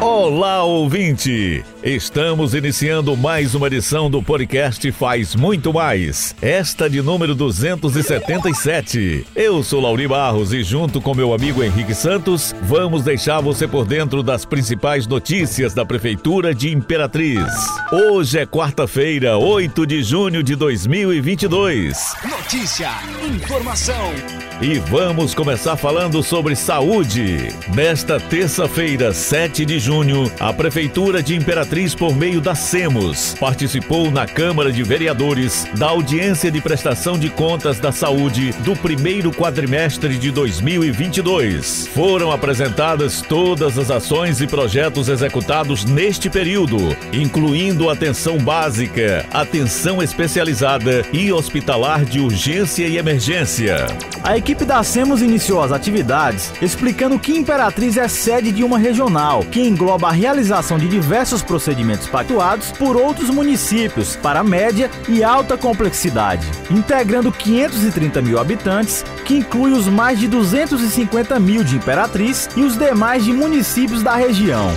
Olá, ouvinte! Estamos iniciando mais uma edição do podcast Faz Muito Mais, esta de número 277. Eu sou Lauri Barros e, junto com meu amigo Henrique Santos, vamos deixar você por dentro das principais notícias da Prefeitura de Imperatriz. Hoje é quarta-feira, 8 de junho de 2022. Notícia, informação. E vamos começar falando sobre saúde. Nesta terça-feira, 7 de junho, a Prefeitura de Imperatriz, por meio da SEMOS, participou na Câmara de Vereadores da audiência de prestação de contas da saúde do primeiro quadrimestre de 2022. Foram apresentadas todas as ações e projetos executados neste período, incluindo atenção básica, atenção especializada e hospitalar de urgência e emergência. A equipe da SEMOS iniciou as atividades explicando que Imperatriz é sede de uma regional, que engloba a realização de diversos procedimentos pactuados por outros municípios para média e alta complexidade, integrando 530 mil habitantes, que inclui os mais de 250 mil de Imperatriz e os demais de municípios da região.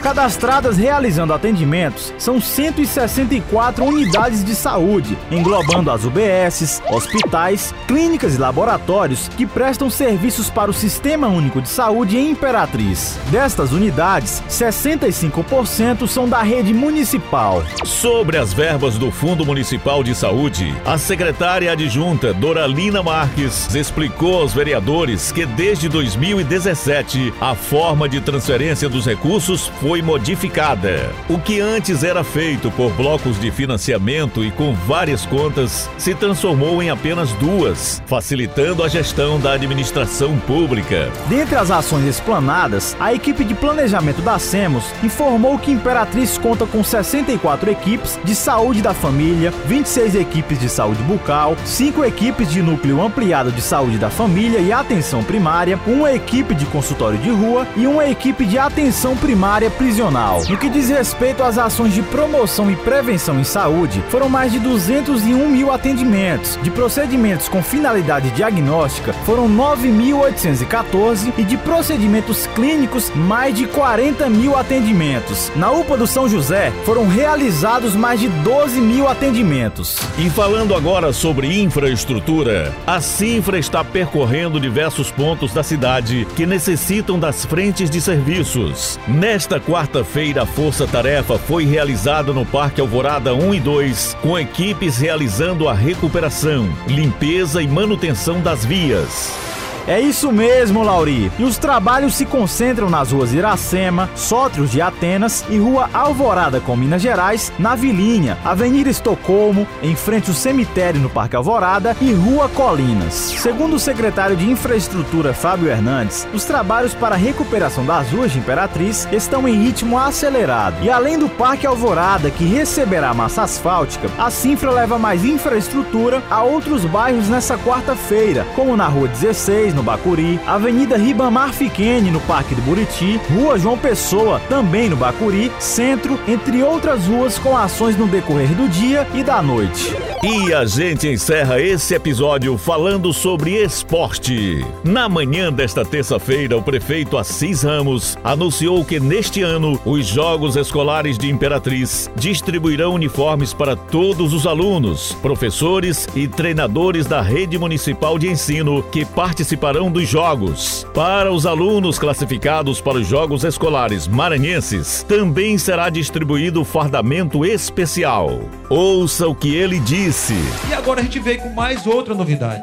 Cadastradas realizando atendimentos são 164 unidades de saúde, englobando as UBSs, hospitais, clínicas e laboratórios que prestam serviços para o Sistema Único de Saúde em Imperatriz. Destas unidades, 65% são da rede municipal. Sobre as verbas do Fundo Municipal de Saúde, a secretária adjunta Doralina Marques explicou aos vereadores que desde 2017 a forma de transferência dos recursos foi foi modificada. O que antes era feito por blocos de financiamento e com várias contas se transformou em apenas duas, facilitando a gestão da administração pública. Dentre as ações explanadas, a equipe de planejamento da SEMOS informou que Imperatriz conta com 64 equipes de saúde da família, 26 equipes de saúde bucal, 5 equipes de núcleo ampliado de saúde da família e atenção primária, uma equipe de consultório de rua e uma equipe de atenção primária prisional. No que diz respeito às ações de promoção e prevenção em saúde, foram mais de 201 mil atendimentos. De procedimentos com finalidade diagnóstica, foram 9.814 e de procedimentos clínicos, mais de 40 mil atendimentos. Na UPA do São José, foram realizados mais de 12 mil atendimentos. E falando agora sobre infraestrutura, a Sinfra está percorrendo diversos pontos da cidade que necessitam das frentes de serviços. Nesta quarta-feira, a Força Tarefa foi realizada no Parque Alvorada 1 e 2, com equipes realizando a recuperação, limpeza e manutenção das vias. É isso mesmo, Lauri. E os trabalhos se concentram nas ruas Iracema, Sótrios de Atenas e Rua Alvorada com Minas Gerais, na Vilinha, Avenida Estocolmo, em frente ao cemitério no Parque Alvorada e Rua Colinas. Segundo o secretário de Infraestrutura Fábio Hernandes, os trabalhos para a recuperação das ruas de Imperatriz estão em ritmo acelerado. E além do Parque Alvorada, que receberá massa asfáltica, a Sinfra leva mais infraestrutura a outros bairros nessa quarta-feira, como na Rua 16, no Bacuri, Avenida Ribamar Fiquene, no Parque do Buriti, Rua João Pessoa, também no Bacuri, Centro, entre outras ruas com ações no decorrer do dia e da noite. E a gente encerra esse episódio falando sobre esporte. Na manhã desta terça-feira, o prefeito Assis Ramos anunciou que neste ano os Jogos Escolares de Imperatriz distribuirão uniformes para todos os alunos, professores e treinadores da rede municipal de ensino que participarão participarão dos Jogos. Para os alunos classificados para os Jogos Escolares Maranhenses, também será distribuído fardamento especial. Ouça o que ele disse. E agora a gente veio com mais outra novidade.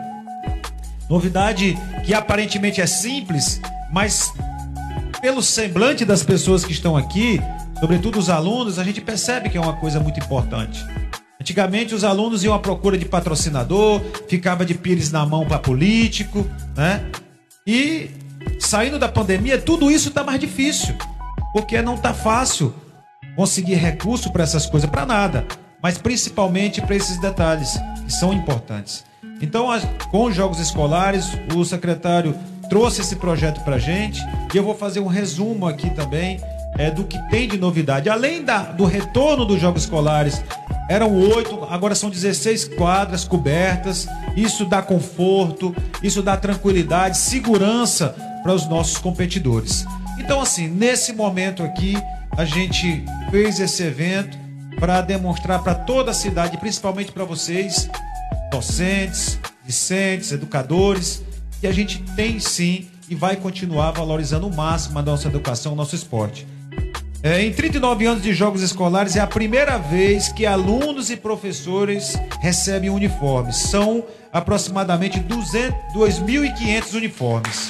Novidade que aparentemente é simples, mas pelo semblante das pessoas que estão aqui, sobretudo os alunos, a gente percebe que é uma coisa muito importante. Antigamente os alunos iam à procura de patrocinador, ficava de pires na mão para político, né? E saindo da pandemia, tudo isso está mais difícil, porque não está fácil conseguir recurso para essas coisas, para nada, mas principalmente para esses detalhes que são importantes. Então, com os jogos escolares, o secretário trouxe esse projeto para gente e eu vou fazer um resumo aqui também é, do que tem de novidade. Além da, do retorno dos jogos escolares eram oito, agora são 16 quadras cobertas. Isso dá conforto, isso dá tranquilidade, segurança para os nossos competidores. Então, assim, nesse momento aqui, a gente fez esse evento para demonstrar para toda a cidade, principalmente para vocês, docentes, discentes, educadores, que a gente tem sim e vai continuar valorizando o máximo a nossa educação, o nosso esporte. É, em 39 anos de jogos escolares, é a primeira vez que alunos e professores recebem uniformes. São aproximadamente 2.500 uniformes.